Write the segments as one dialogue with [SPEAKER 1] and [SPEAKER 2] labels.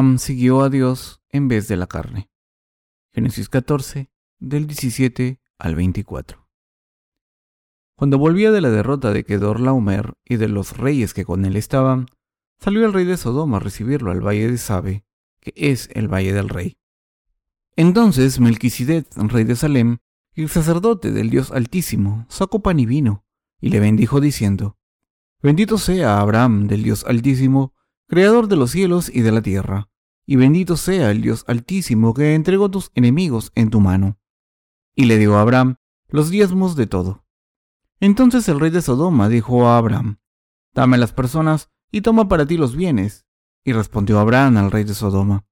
[SPEAKER 1] Abraham siguió a Dios en vez de la carne. Génesis 14, del 17 al 24. Cuando volvía de la derrota de Kedorlaomer y de los reyes que con él estaban, salió el rey de Sodoma a recibirlo al valle de Sabe, que es el valle del rey. Entonces Melquisedec, rey de Salem, y el sacerdote del Dios Altísimo, sacó pan y vino, y le bendijo diciendo, Bendito sea Abraham del Dios Altísimo, creador de los cielos y de la tierra, y bendito sea el Dios Altísimo que entregó tus enemigos en tu mano. Y le dio a Abraham los diezmos de todo. Entonces el rey de Sodoma dijo a Abraham, Dame las personas y toma para ti los bienes. Y respondió Abraham al rey de Sodoma,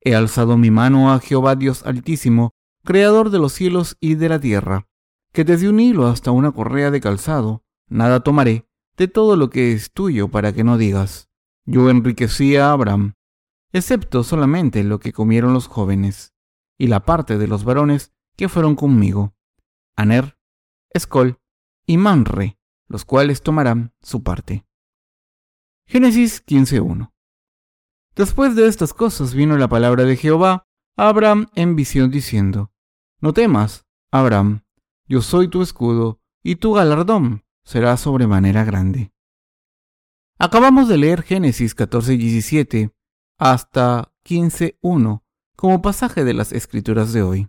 [SPEAKER 1] He alzado mi mano a Jehová Dios Altísimo, Creador de los cielos y de la tierra, que desde un hilo hasta una correa de calzado, nada tomaré de todo lo que es tuyo para que no digas, yo enriquecí a Abraham, excepto solamente lo que comieron los jóvenes, y la parte de los varones que fueron conmigo, Aner, Escol y Manre, los cuales tomarán su parte. Génesis 15.1 Después de estas cosas vino la palabra de Jehová a Abraham en visión diciendo, No temas, Abraham, yo soy tu escudo, y tu galardón será sobremanera grande. Acabamos de leer Génesis 14 y 17 hasta 15.1 como pasaje de las escrituras de hoy.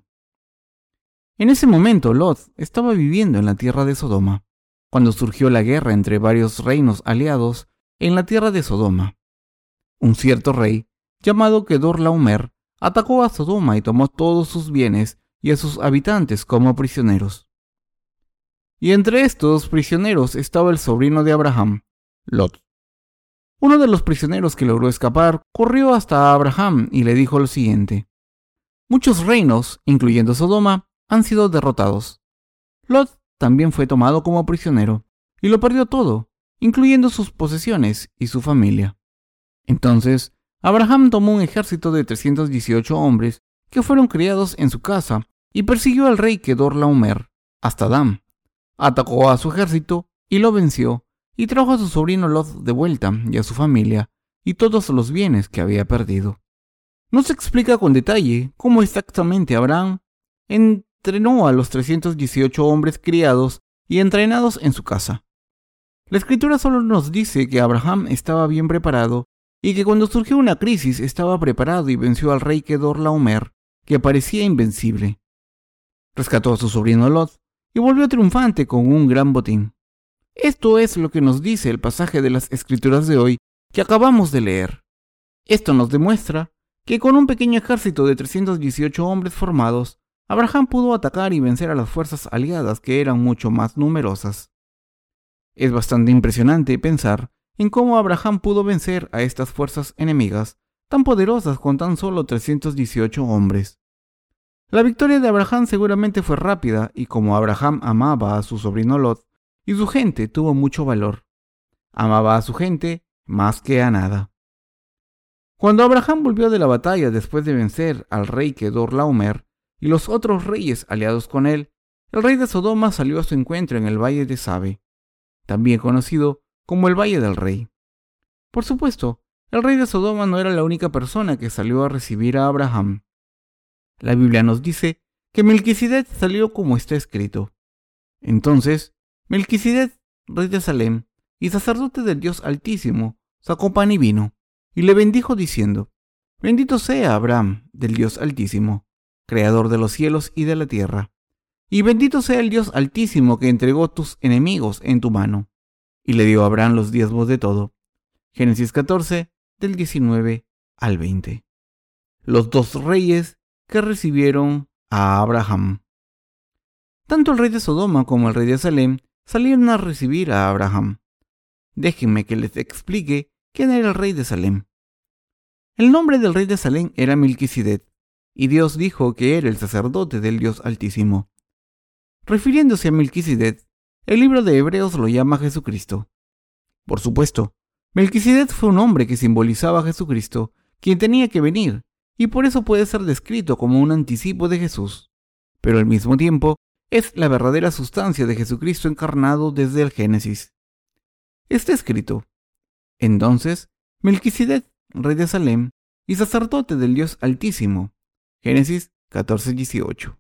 [SPEAKER 1] En ese momento Lot estaba viviendo en la tierra de Sodoma, cuando surgió la guerra entre varios reinos aliados en la tierra de Sodoma. Un cierto rey, llamado Kedorlaomer, atacó a Sodoma y tomó todos sus bienes y a sus habitantes como prisioneros. Y entre estos prisioneros estaba el sobrino de Abraham, Lot. Uno de los prisioneros que logró escapar corrió hasta Abraham y le dijo lo siguiente. Muchos reinos, incluyendo Sodoma, han sido derrotados. Lot también fue tomado como prisionero y lo perdió todo, incluyendo sus posesiones y su familia. Entonces, Abraham tomó un ejército de 318 hombres que fueron criados en su casa y persiguió al rey Kedorlaomer hasta Dam. Atacó a su ejército y lo venció, y trajo a su sobrino Lot de vuelta y a su familia y todos los bienes que había perdido. No se explica con detalle cómo exactamente Abraham entrenó a los 318 hombres criados y entrenados en su casa. La escritura solo nos dice que Abraham estaba bien preparado y que cuando surgió una crisis estaba preparado y venció al rey Kedorlaomer, que parecía invencible. Rescató a su sobrino Lot y volvió triunfante con un gran botín. Esto es lo que nos dice el pasaje de las escrituras de hoy que acabamos de leer. Esto nos demuestra que con un pequeño ejército de 318 hombres formados, Abraham pudo atacar y vencer a las fuerzas aliadas que eran mucho más numerosas. Es bastante impresionante pensar en cómo Abraham pudo vencer a estas fuerzas enemigas tan poderosas con tan solo 318 hombres. La victoria de Abraham seguramente fue rápida y como Abraham amaba a su sobrino Lot y su gente tuvo mucho valor. Amaba a su gente más que a nada. Cuando Abraham volvió de la batalla después de vencer al rey Kedorlaomer y los otros reyes aliados con él, el rey de Sodoma salió a su encuentro en el valle de Sabe, también conocido como el Valle del Rey. Por supuesto, el rey de Sodoma no era la única persona que salió a recibir a Abraham. La Biblia nos dice que Melquisedec salió como está escrito. Entonces, Melquisedec, rey de Salem y sacerdote del Dios Altísimo, sacó pan y vino, y le bendijo diciendo, Bendito sea Abraham del Dios Altísimo, creador de los cielos y de la tierra, y bendito sea el Dios Altísimo que entregó tus enemigos en tu mano y le dio a Abraham los diezmos de todo. Génesis 14, del 19 al 20. Los dos reyes que recibieron a Abraham. Tanto el rey de Sodoma como el rey de Salem salieron a recibir a Abraham. Déjenme que les explique quién era el rey de Salem. El nombre del rey de Salem era Melquisedec, y Dios dijo que era el sacerdote del Dios Altísimo. Refiriéndose a Melquisedec, el libro de Hebreos lo llama Jesucristo. Por supuesto, Melquisedec fue un hombre que simbolizaba a Jesucristo, quien tenía que venir, y por eso puede ser descrito como un anticipo de Jesús. Pero al mismo tiempo, es la verdadera sustancia de Jesucristo encarnado desde el Génesis. Está escrito. Entonces, Melquisedec, rey de Salem, y sacerdote del Dios Altísimo. Génesis 14:18.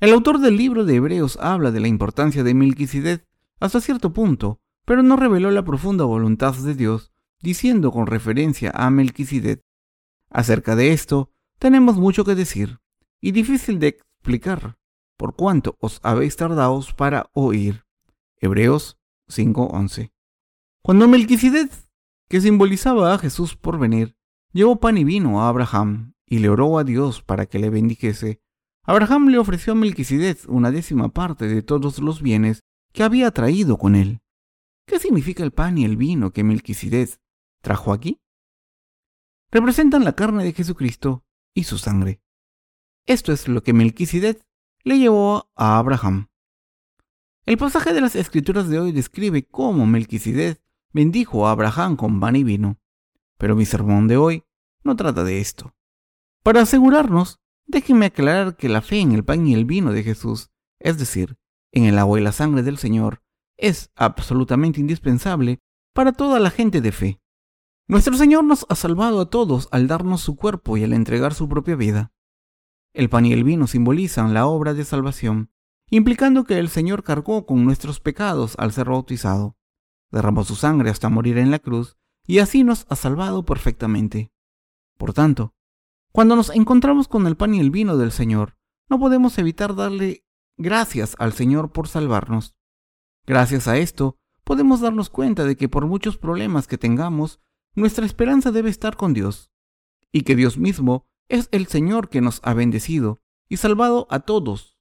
[SPEAKER 1] El autor del libro de Hebreos habla de la importancia de Melquisedec hasta cierto punto, pero no reveló la profunda voluntad de Dios, diciendo con referencia a Melquisedec. Acerca de esto, tenemos mucho que decir, y difícil de explicar, por cuanto os habéis tardado para oír. Hebreos 5:11. Cuando Melquisedec, que simbolizaba a Jesús por venir, llevó pan y vino a Abraham y le oró a Dios para que le bendijese, Abraham le ofreció a Melquisedec una décima parte de todos los bienes que había traído con él. ¿Qué significa el pan y el vino que Melquisedec trajo aquí? Representan la carne de Jesucristo y su sangre. Esto es lo que Melquisedec le llevó a Abraham. El pasaje de las escrituras de hoy describe cómo Melquisedec bendijo a Abraham con pan y vino, pero mi sermón de hoy no trata de esto. Para asegurarnos, déjenme aclarar que la fe en el pan y el vino de Jesús, es decir, en el agua y la sangre del Señor, es absolutamente indispensable para toda la gente de fe. Nuestro Señor nos ha salvado a todos al darnos su cuerpo y al entregar su propia vida. El pan y el vino simbolizan la obra de salvación, implicando que el Señor cargó con nuestros pecados al ser bautizado, derramó su sangre hasta morir en la cruz y así nos ha salvado perfectamente. Por tanto, cuando nos encontramos con el pan y el vino del Señor, no podemos evitar darle gracias al Señor por salvarnos. Gracias a esto, podemos darnos cuenta de que por muchos problemas que tengamos, nuestra esperanza debe estar con Dios, y que Dios mismo es el Señor que nos ha bendecido y salvado a todos.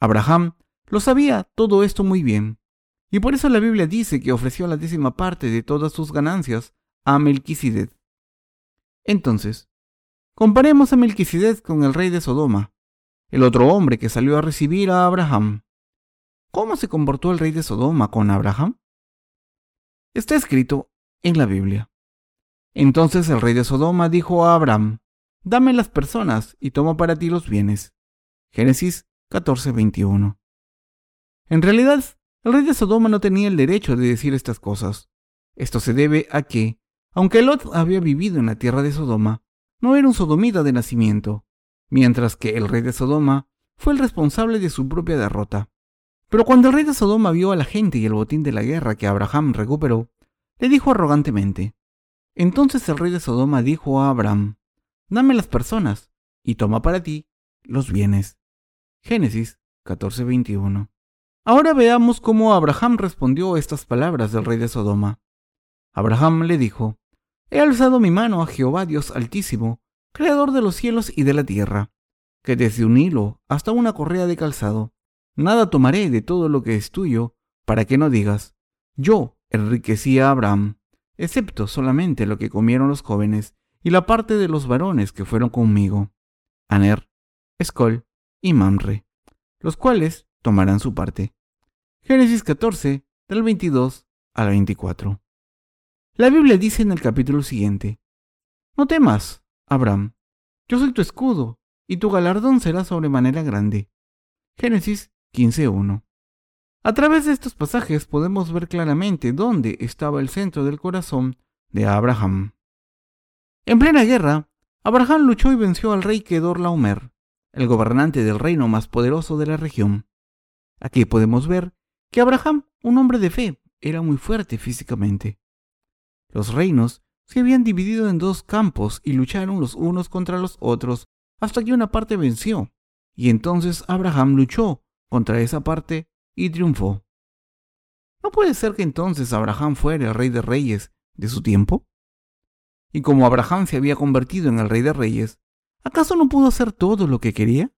[SPEAKER 1] Abraham lo sabía todo esto muy bien, y por eso la Biblia dice que ofreció la décima parte de todas sus ganancias a Melquisedec. Entonces, comparemos a Melquisedec con el rey de Sodoma, el otro hombre que salió a recibir a Abraham. ¿Cómo se comportó el rey de Sodoma con Abraham? Está escrito en la Biblia. Entonces el rey de Sodoma dijo a Abraham, dame las personas y toma para ti los bienes. Génesis 14:21. En realidad, el rey de Sodoma no tenía el derecho de decir estas cosas. Esto se debe a que, aunque Lot había vivido en la tierra de Sodoma, no era un sodomita de nacimiento, mientras que el rey de Sodoma fue el responsable de su propia derrota. Pero cuando el rey de Sodoma vio a la gente y el botín de la guerra que Abraham recuperó, le dijo arrogantemente, entonces el rey de Sodoma dijo a Abraham, dame las personas y toma para ti los bienes. Génesis 14:21. Ahora veamos cómo Abraham respondió a estas palabras del rey de Sodoma. Abraham le dijo, He alzado mi mano a Jehová Dios Altísimo, Creador de los cielos y de la tierra, que desde un hilo hasta una correa de calzado, nada tomaré de todo lo que es tuyo, para que no digas, yo enriquecí a Abraham, excepto solamente lo que comieron los jóvenes y la parte de los varones que fueron conmigo, Aner, Escol y Mamre, los cuales tomarán su parte. Génesis 14, del 22 al 24. La Biblia dice en el capítulo siguiente, No temas, Abraham, yo soy tu escudo, y tu galardón será sobremanera grande. Génesis 15.1. A través de estos pasajes podemos ver claramente dónde estaba el centro del corazón de Abraham. En plena guerra, Abraham luchó y venció al rey Kedor Laomer, el gobernante del reino más poderoso de la región. Aquí podemos ver que Abraham, un hombre de fe, era muy fuerte físicamente. Los reinos se habían dividido en dos campos y lucharon los unos contra los otros hasta que una parte venció, y entonces Abraham luchó contra esa parte y triunfó. ¿No puede ser que entonces Abraham fuera el rey de reyes de su tiempo? Y como Abraham se había convertido en el rey de reyes, ¿acaso no pudo hacer todo lo que quería?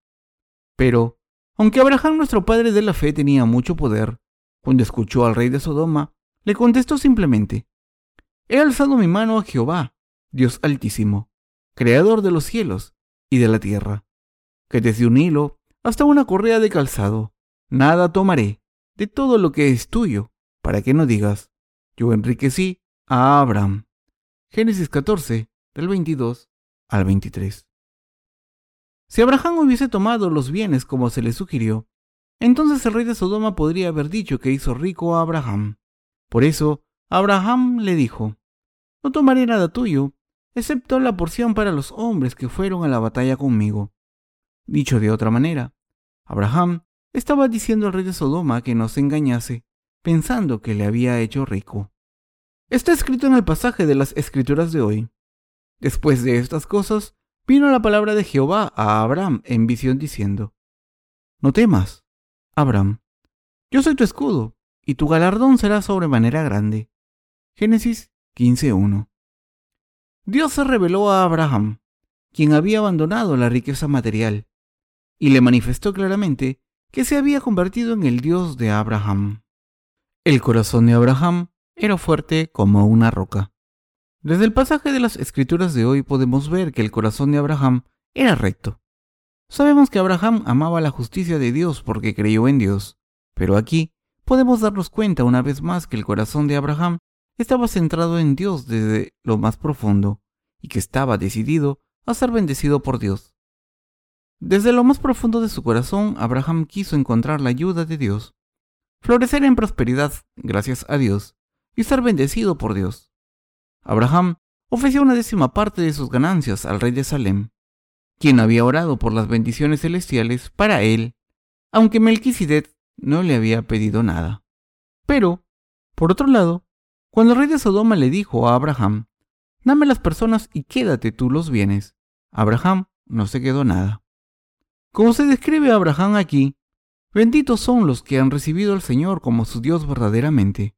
[SPEAKER 1] Pero, aunque Abraham nuestro padre de la fe tenía mucho poder, cuando escuchó al rey de Sodoma, le contestó simplemente, He alzado mi mano a Jehová, Dios altísimo, creador de los cielos y de la tierra, que desde un hilo hasta una correa de calzado, nada tomaré de todo lo que es tuyo, para que no digas, yo enriquecí a Abraham. Génesis 14, del 22 al 23. Si Abraham hubiese tomado los bienes como se le sugirió, entonces el rey de Sodoma podría haber dicho que hizo rico a Abraham. Por eso, Abraham le dijo, no tomaré nada tuyo, excepto la porción para los hombres que fueron a la batalla conmigo. Dicho de otra manera, Abraham estaba diciendo al rey de Sodoma que no se engañase, pensando que le había hecho rico. Está escrito en el pasaje de las escrituras de hoy. Después de estas cosas, vino la palabra de Jehová a Abraham en visión diciendo, No temas, Abraham, yo soy tu escudo, y tu galardón será sobremanera grande. Génesis 15.1. Dios se reveló a Abraham, quien había abandonado la riqueza material, y le manifestó claramente que se había convertido en el Dios de Abraham. El corazón de Abraham era fuerte como una roca. Desde el pasaje de las escrituras de hoy podemos ver que el corazón de Abraham era recto. Sabemos que Abraham amaba la justicia de Dios porque creyó en Dios, pero aquí podemos darnos cuenta una vez más que el corazón de Abraham estaba centrado en Dios desde lo más profundo y que estaba decidido a ser bendecido por Dios. Desde lo más profundo de su corazón, Abraham quiso encontrar la ayuda de Dios, florecer en prosperidad gracias a Dios y ser bendecido por Dios. Abraham ofreció una décima parte de sus ganancias al rey de Salem, quien había orado por las bendiciones celestiales para él, aunque Melquisedec no le había pedido nada. Pero, por otro lado, cuando el rey de Sodoma le dijo a Abraham, dame las personas y quédate tú los bienes, Abraham no se quedó nada. Como se describe a Abraham aquí, benditos son los que han recibido al Señor como su Dios verdaderamente,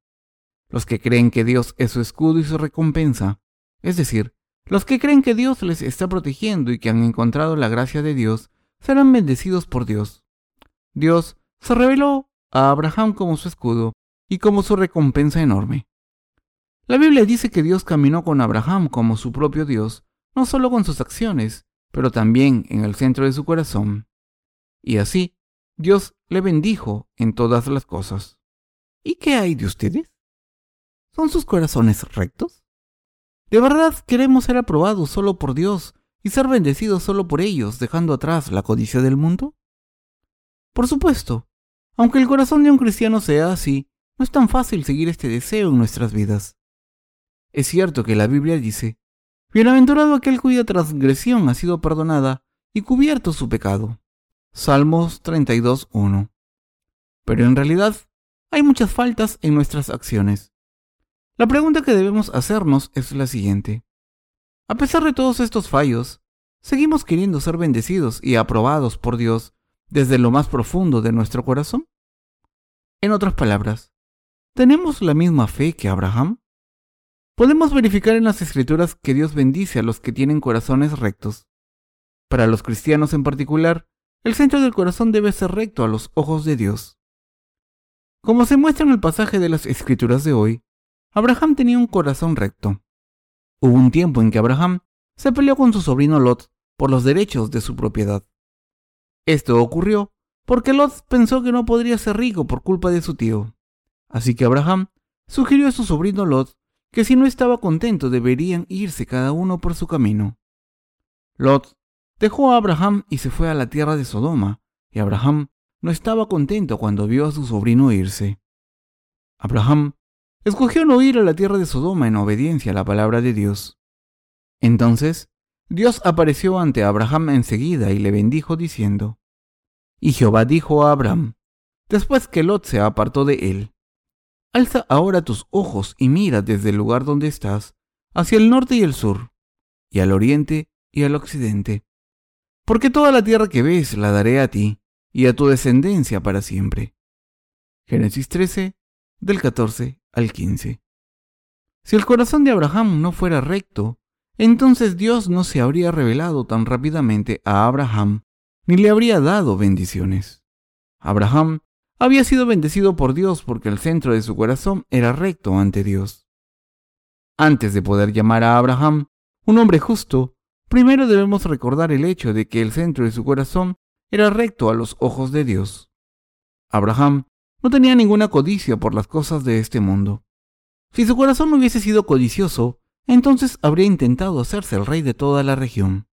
[SPEAKER 1] los que creen que Dios es su escudo y su recompensa, es decir, los que creen que Dios les está protegiendo y que han encontrado la gracia de Dios, serán bendecidos por Dios. Dios se reveló a Abraham como su escudo y como su recompensa enorme. La Biblia dice que Dios caminó con Abraham como su propio Dios, no solo con sus acciones, pero también en el centro de su corazón. Y así, Dios le bendijo en todas las cosas. ¿Y qué hay de ustedes? ¿Son sus corazones rectos? ¿De verdad queremos ser aprobados solo por Dios y ser bendecidos solo por ellos, dejando atrás la codicia del mundo? Por supuesto, aunque el corazón de un cristiano sea así, no es tan fácil seguir este deseo en nuestras vidas. Es cierto que la Biblia dice, Bienaventurado aquel cuya transgresión ha sido perdonada y cubierto su pecado. Salmos 32.1. Pero en realidad hay muchas faltas en nuestras acciones. La pregunta que debemos hacernos es la siguiente. A pesar de todos estos fallos, ¿seguimos queriendo ser bendecidos y aprobados por Dios desde lo más profundo de nuestro corazón? En otras palabras, ¿tenemos la misma fe que Abraham? Podemos verificar en las escrituras que Dios bendice a los que tienen corazones rectos. Para los cristianos en particular, el centro del corazón debe ser recto a los ojos de Dios. Como se muestra en el pasaje de las escrituras de hoy, Abraham tenía un corazón recto. Hubo un tiempo en que Abraham se peleó con su sobrino Lot por los derechos de su propiedad. Esto ocurrió porque Lot pensó que no podría ser rico por culpa de su tío. Así que Abraham sugirió a su sobrino Lot que si no estaba contento deberían irse cada uno por su camino. Lot dejó a Abraham y se fue a la tierra de Sodoma, y Abraham no estaba contento cuando vio a su sobrino irse. Abraham escogió no ir a la tierra de Sodoma en obediencia a la palabra de Dios. Entonces, Dios apareció ante Abraham enseguida y le bendijo diciendo, Y Jehová dijo a Abraham, después que Lot se apartó de él, Alza ahora tus ojos y mira desde el lugar donde estás, hacia el norte y el sur, y al oriente y al occidente. Porque toda la tierra que ves la daré a ti y a tu descendencia para siempre. Génesis 13, del 14 al 15. Si el corazón de Abraham no fuera recto, entonces Dios no se habría revelado tan rápidamente a Abraham, ni le habría dado bendiciones. Abraham había sido bendecido por Dios porque el centro de su corazón era recto ante Dios. Antes de poder llamar a Abraham un hombre justo, primero debemos recordar el hecho de que el centro de su corazón era recto a los ojos de Dios. Abraham no tenía ninguna codicia por las cosas de este mundo. Si su corazón hubiese sido codicioso, entonces habría intentado hacerse el rey de toda la región.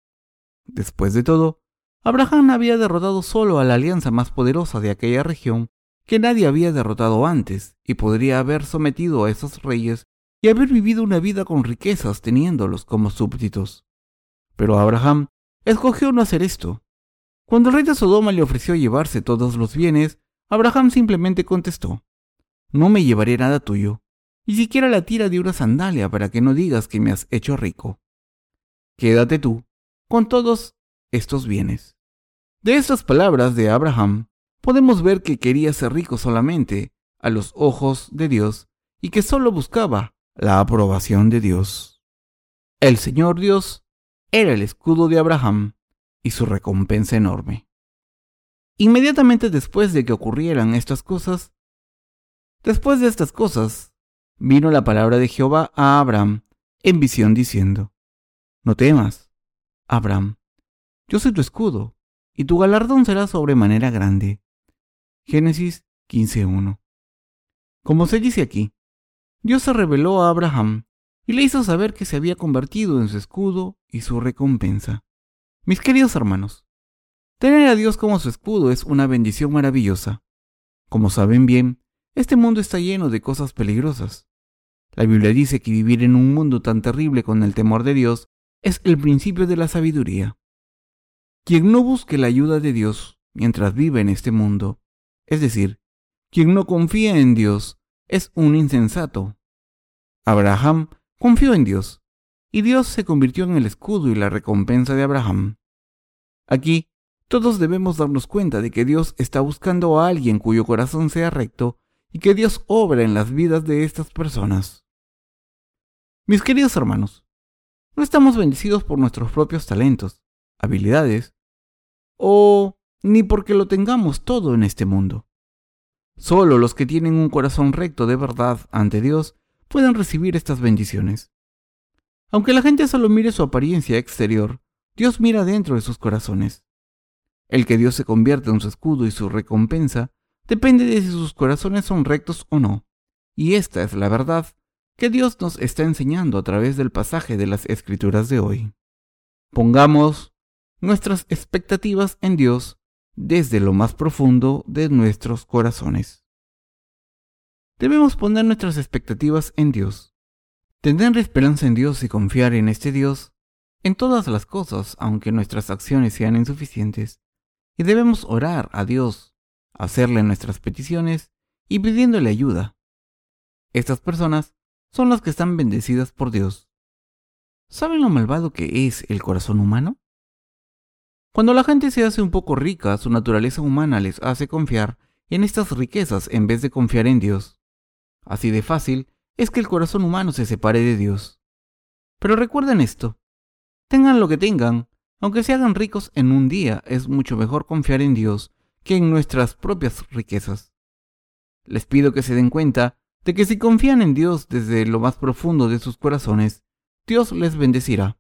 [SPEAKER 1] Después de todo, Abraham había derrotado solo a la alianza más poderosa de aquella región que nadie había derrotado antes y podría haber sometido a esos reyes y haber vivido una vida con riquezas teniéndolos como súbditos. Pero Abraham escogió no hacer esto. Cuando el rey de Sodoma le ofreció llevarse todos los bienes, Abraham simplemente contestó, No me llevaré nada tuyo, ni siquiera la tira de una sandalia para que no digas que me has hecho rico. Quédate tú con todos estos bienes. De estas palabras de Abraham, podemos ver que quería ser rico solamente a los ojos de Dios y que solo buscaba la aprobación de Dios. El Señor Dios era el escudo de Abraham y su recompensa enorme. Inmediatamente después de que ocurrieran estas cosas, después de estas cosas, vino la palabra de Jehová a Abraham en visión diciendo, No temas, Abraham, yo soy tu escudo, y tu galardón será sobremanera grande. Génesis 15.1. Como se dice aquí, Dios se reveló a Abraham y le hizo saber que se había convertido en su escudo y su recompensa. Mis queridos hermanos, tener a Dios como su escudo es una bendición maravillosa. Como saben bien, este mundo está lleno de cosas peligrosas. La Biblia dice que vivir en un mundo tan terrible con el temor de Dios es el principio de la sabiduría. Quien no busque la ayuda de Dios mientras vive en este mundo, es decir, quien no confía en Dios, es un insensato. Abraham confió en Dios, y Dios se convirtió en el escudo y la recompensa de Abraham. Aquí, todos debemos darnos cuenta de que Dios está buscando a alguien cuyo corazón sea recto y que Dios obra en las vidas de estas personas. Mis queridos hermanos, no estamos bendecidos por nuestros propios talentos, habilidades, o ni porque lo tengamos todo en este mundo. Solo los que tienen un corazón recto de verdad ante Dios pueden recibir estas bendiciones. Aunque la gente solo mire su apariencia exterior, Dios mira dentro de sus corazones. El que Dios se convierta en su escudo y su recompensa depende de si sus corazones son rectos o no. Y esta es la verdad que Dios nos está enseñando a través del pasaje de las Escrituras de hoy. Pongamos nuestras expectativas en Dios desde lo más profundo de nuestros corazones. Debemos poner nuestras expectativas en Dios, tener esperanza en Dios y confiar en este Dios en todas las cosas, aunque nuestras acciones sean insuficientes, y debemos orar a Dios, hacerle nuestras peticiones y pidiéndole ayuda. Estas personas son las que están bendecidas por Dios. ¿Saben lo malvado que es el corazón humano? Cuando la gente se hace un poco rica, su naturaleza humana les hace confiar en estas riquezas en vez de confiar en Dios. Así de fácil es que el corazón humano se separe de Dios. Pero recuerden esto, tengan lo que tengan, aunque se hagan ricos en un día, es mucho mejor confiar en Dios que en nuestras propias riquezas. Les pido que se den cuenta de que si confían en Dios desde lo más profundo de sus corazones, Dios les bendecirá.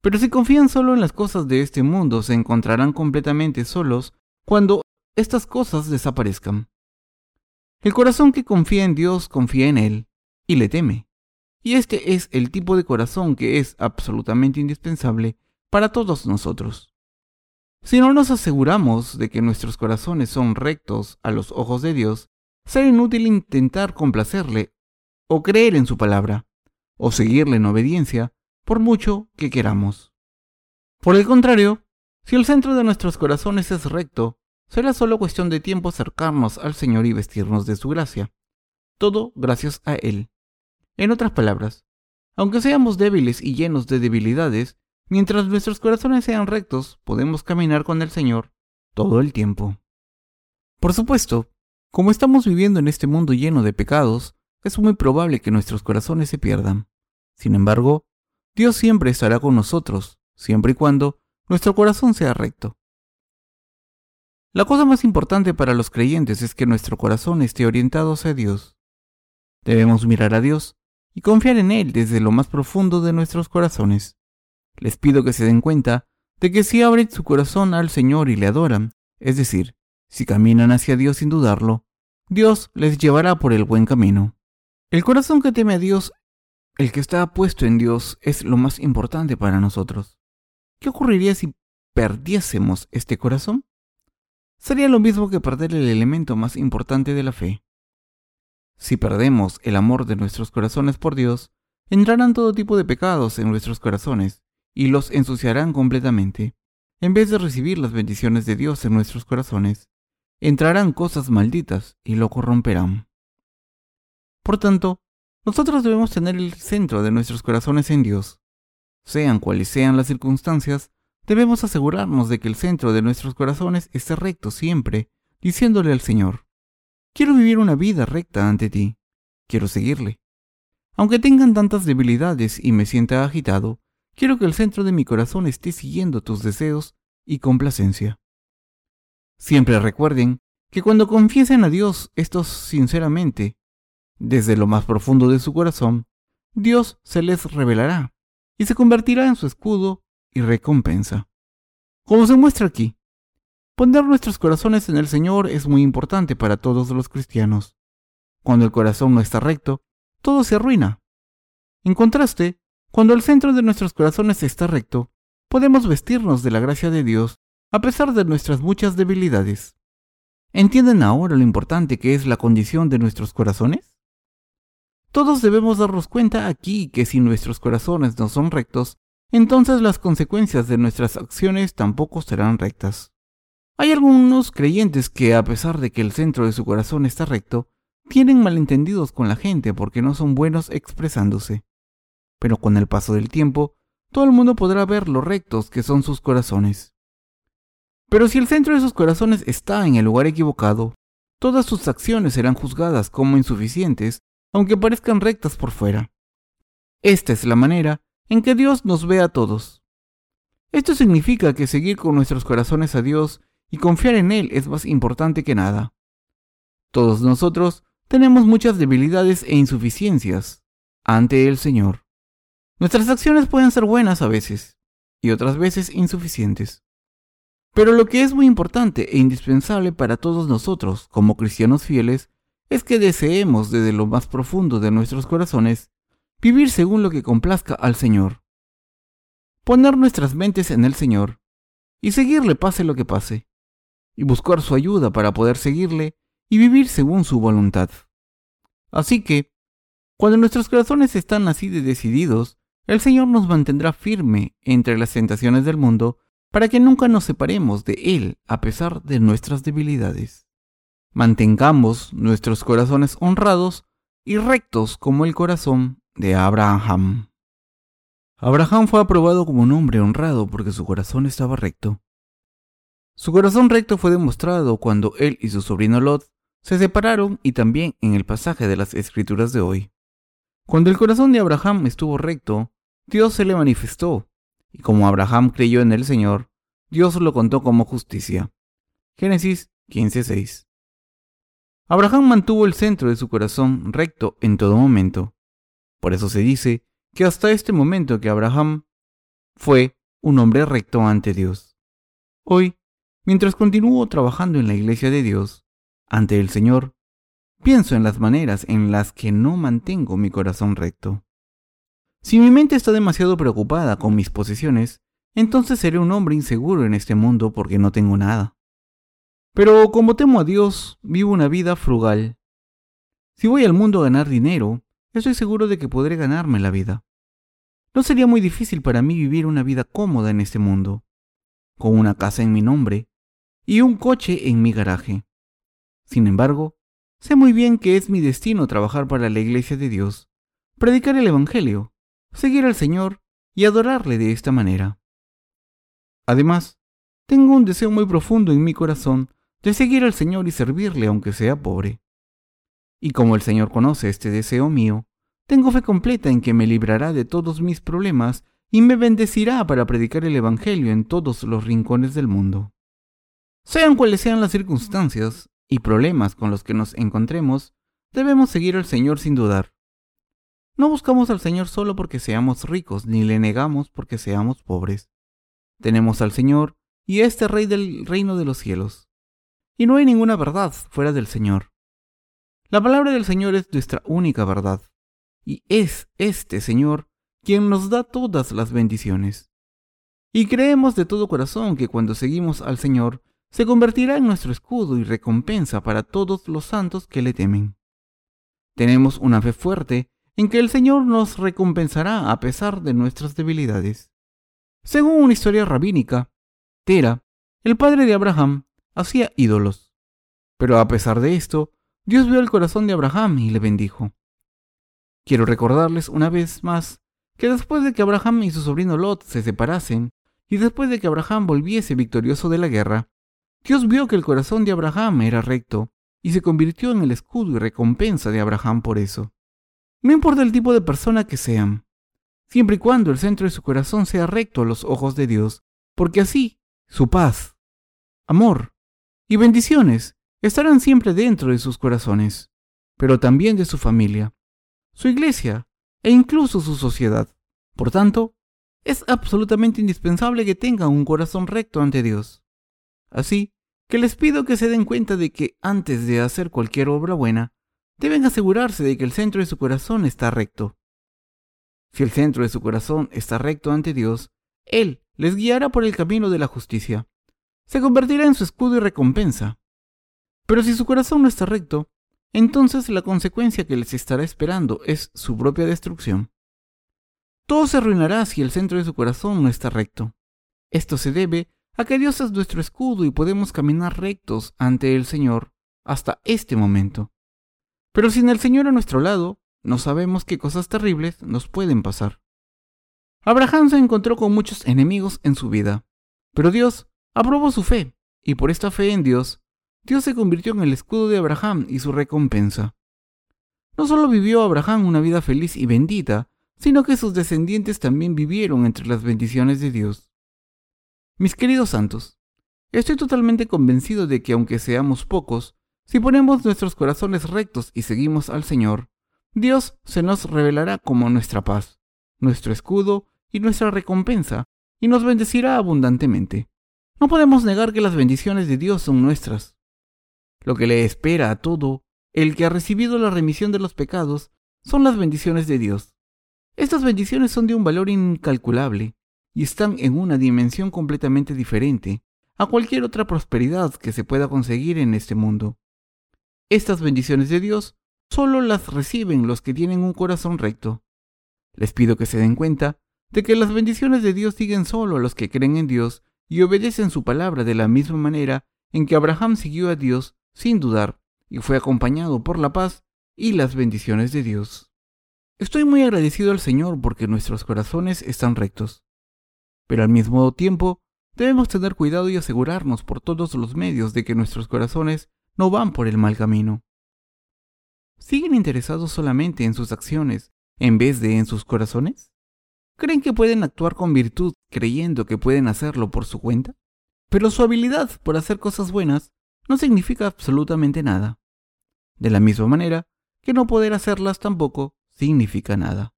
[SPEAKER 1] Pero si confían solo en las cosas de este mundo, se encontrarán completamente solos cuando estas cosas desaparezcan. El corazón que confía en Dios confía en Él y le teme. Y este es el tipo de corazón que es absolutamente indispensable para todos nosotros. Si no nos aseguramos de que nuestros corazones son rectos a los ojos de Dios, será inútil intentar complacerle o creer en su palabra, o seguirle en obediencia, por mucho que queramos. Por el contrario, si el centro de nuestros corazones es recto, será solo cuestión de tiempo acercarnos al Señor y vestirnos de su gracia. Todo gracias a Él. En otras palabras, aunque seamos débiles y llenos de debilidades, mientras nuestros corazones sean rectos, podemos caminar con el Señor todo el tiempo. Por supuesto, como estamos viviendo en este mundo lleno de pecados, es muy probable que nuestros corazones se pierdan. Sin embargo, Dios siempre estará con nosotros, siempre y cuando nuestro corazón sea recto. La cosa más importante para los creyentes es que nuestro corazón esté orientado hacia Dios. Debemos mirar a Dios y confiar en Él desde lo más profundo de nuestros corazones. Les pido que se den cuenta de que si abren su corazón al Señor y le adoran, es decir, si caminan hacia Dios sin dudarlo, Dios les llevará por el buen camino. El corazón que teme a Dios, el que está puesto en Dios, es lo más importante para nosotros. ¿Qué ocurriría si perdiésemos este corazón? Sería lo mismo que perder el elemento más importante de la fe. Si perdemos el amor de nuestros corazones por Dios, entrarán todo tipo de pecados en nuestros corazones y los ensuciarán completamente. En vez de recibir las bendiciones de Dios en nuestros corazones, entrarán cosas malditas y lo corromperán. Por tanto, nosotros debemos tener el centro de nuestros corazones en Dios. Sean cuales sean las circunstancias, debemos asegurarnos de que el centro de nuestros corazones esté recto siempre, diciéndole al Señor, quiero vivir una vida recta ante ti, quiero seguirle. Aunque tengan tantas debilidades y me sienta agitado, quiero que el centro de mi corazón esté siguiendo tus deseos y complacencia. Siempre recuerden que cuando confiesen a Dios estos sinceramente, desde lo más profundo de su corazón, Dios se les revelará y se convertirá en su escudo y recompensa. Como se muestra aquí, poner nuestros corazones en el Señor es muy importante para todos los cristianos. Cuando el corazón no está recto, todo se arruina. En contraste, cuando el centro de nuestros corazones está recto, podemos vestirnos de la gracia de Dios a pesar de nuestras muchas debilidades. ¿Entienden ahora lo importante que es la condición de nuestros corazones? Todos debemos darnos cuenta aquí que si nuestros corazones no son rectos, entonces las consecuencias de nuestras acciones tampoco serán rectas. Hay algunos creyentes que, a pesar de que el centro de su corazón está recto, tienen malentendidos con la gente porque no son buenos expresándose. Pero con el paso del tiempo, todo el mundo podrá ver lo rectos que son sus corazones. Pero si el centro de sus corazones está en el lugar equivocado, todas sus acciones serán juzgadas como insuficientes aunque parezcan rectas por fuera. Esta es la manera en que Dios nos ve a todos. Esto significa que seguir con nuestros corazones a Dios y confiar en Él es más importante que nada. Todos nosotros tenemos muchas debilidades e insuficiencias ante el Señor. Nuestras acciones pueden ser buenas a veces y otras veces insuficientes. Pero lo que es muy importante e indispensable para todos nosotros como cristianos fieles es que deseemos desde lo más profundo de nuestros corazones vivir según lo que complazca al Señor. Poner nuestras mentes en el Señor y seguirle pase lo que pase, y buscar su ayuda para poder seguirle y vivir según su voluntad. Así que, cuando nuestros corazones están así de decididos, el Señor nos mantendrá firme entre las tentaciones del mundo para que nunca nos separemos de Él a pesar de nuestras debilidades. Mantengamos nuestros corazones honrados y rectos como el corazón de Abraham. Abraham fue aprobado como un hombre honrado porque su corazón estaba recto. Su corazón recto fue demostrado cuando él y su sobrino Lot se separaron y también en el pasaje de las escrituras de hoy. Cuando el corazón de Abraham estuvo recto, Dios se le manifestó, y como Abraham creyó en el Señor, Dios lo contó como justicia. Génesis 15:6 Abraham mantuvo el centro de su corazón recto en todo momento. Por eso se dice que hasta este momento que Abraham fue un hombre recto ante Dios. Hoy, mientras continúo trabajando en la iglesia de Dios, ante el Señor, pienso en las maneras en las que no mantengo mi corazón recto. Si mi mente está demasiado preocupada con mis posesiones, entonces seré un hombre inseguro en este mundo porque no tengo nada. Pero como temo a Dios, vivo una vida frugal. Si voy al mundo a ganar dinero, estoy seguro de que podré ganarme la vida. No sería muy difícil para mí vivir una vida cómoda en este mundo, con una casa en mi nombre y un coche en mi garaje. Sin embargo, sé muy bien que es mi destino trabajar para la iglesia de Dios, predicar el Evangelio, seguir al Señor y adorarle de esta manera. Además, tengo un deseo muy profundo en mi corazón de seguir al Señor y servirle aunque sea pobre. Y como el Señor conoce este deseo mío, tengo fe completa en que me librará de todos mis problemas y me bendecirá para predicar el Evangelio en todos los rincones del mundo. Sean cuales sean las circunstancias y problemas con los que nos encontremos, debemos seguir al Señor sin dudar. No buscamos al Señor solo porque seamos ricos, ni le negamos porque seamos pobres. Tenemos al Señor y a este Rey del reino de los cielos y no hay ninguna verdad fuera del Señor. La palabra del Señor es nuestra única verdad, y es este Señor quien nos da todas las bendiciones. Y creemos de todo corazón que cuando seguimos al Señor, se convertirá en nuestro escudo y recompensa para todos los santos que le temen. tenemos una fe fuerte en que el Señor nos recompensará a pesar de nuestras debilidades. Según una historia rabínica, Tera, el padre de Abraham, hacía ídolos. Pero a pesar de esto, Dios vio el corazón de Abraham y le bendijo. Quiero recordarles una vez más que después de que Abraham y su sobrino Lot se separasen, y después de que Abraham volviese victorioso de la guerra, Dios vio que el corazón de Abraham era recto, y se convirtió en el escudo y recompensa de Abraham por eso. No importa el tipo de persona que sean, siempre y cuando el centro de su corazón sea recto a los ojos de Dios, porque así su paz, amor y bendiciones estarán siempre dentro de sus corazones, pero también de su familia, su iglesia e incluso su sociedad. Por tanto, es absolutamente indispensable que tengan un corazón recto ante Dios. Así que les pido que se den cuenta de que antes de hacer cualquier obra buena, deben asegurarse de que el centro de su corazón está recto. Si el centro de su corazón está recto ante Dios, Él les guiará por el camino de la justicia. Se convertirá en su escudo y recompensa. Pero si su corazón no está recto, entonces la consecuencia que les estará esperando es su propia destrucción. Todo se arruinará si el centro de su corazón no está recto. Esto se debe a que Dios es nuestro escudo y podemos caminar rectos ante el Señor hasta este momento. Pero sin el Señor a nuestro lado, no sabemos qué cosas terribles nos pueden pasar. Abraham se encontró con muchos enemigos en su vida, pero Dios aprobó su fe, y por esta fe en Dios, Dios se convirtió en el escudo de Abraham y su recompensa. No solo vivió Abraham una vida feliz y bendita, sino que sus descendientes también vivieron entre las bendiciones de Dios. Mis queridos santos, estoy totalmente convencido de que aunque seamos pocos, si ponemos nuestros corazones rectos y seguimos al Señor, Dios se nos revelará como nuestra paz, nuestro escudo y nuestra recompensa, y nos bendecirá abundantemente. No podemos negar que las bendiciones de Dios son nuestras, lo que le espera a todo el que ha recibido la remisión de los pecados son las bendiciones de Dios. Estas bendiciones son de un valor incalculable y están en una dimensión completamente diferente a cualquier otra prosperidad que se pueda conseguir en este mundo. Estas bendiciones de Dios solo las reciben los que tienen un corazón recto. Les pido que se den cuenta de que las bendiciones de Dios siguen solo a los que creen en Dios y obedecen su palabra de la misma manera en que Abraham siguió a Dios sin dudar, y fue acompañado por la paz y las bendiciones de Dios. Estoy muy agradecido al Señor porque nuestros corazones están rectos, pero al mismo tiempo debemos tener cuidado y asegurarnos por todos los medios de que nuestros corazones no van por el mal camino. ¿Siguen interesados solamente en sus acciones en vez de en sus corazones? ¿Creen que pueden actuar con virtud creyendo que pueden hacerlo por su cuenta? Pero su habilidad por hacer cosas buenas no significa absolutamente nada. De la misma manera que no poder hacerlas tampoco significa nada.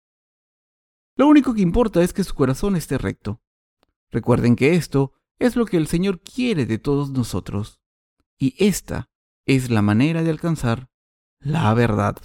[SPEAKER 1] Lo único que importa es que su corazón esté recto. Recuerden que esto es lo que el Señor quiere de todos nosotros. Y esta es la manera de alcanzar la verdad.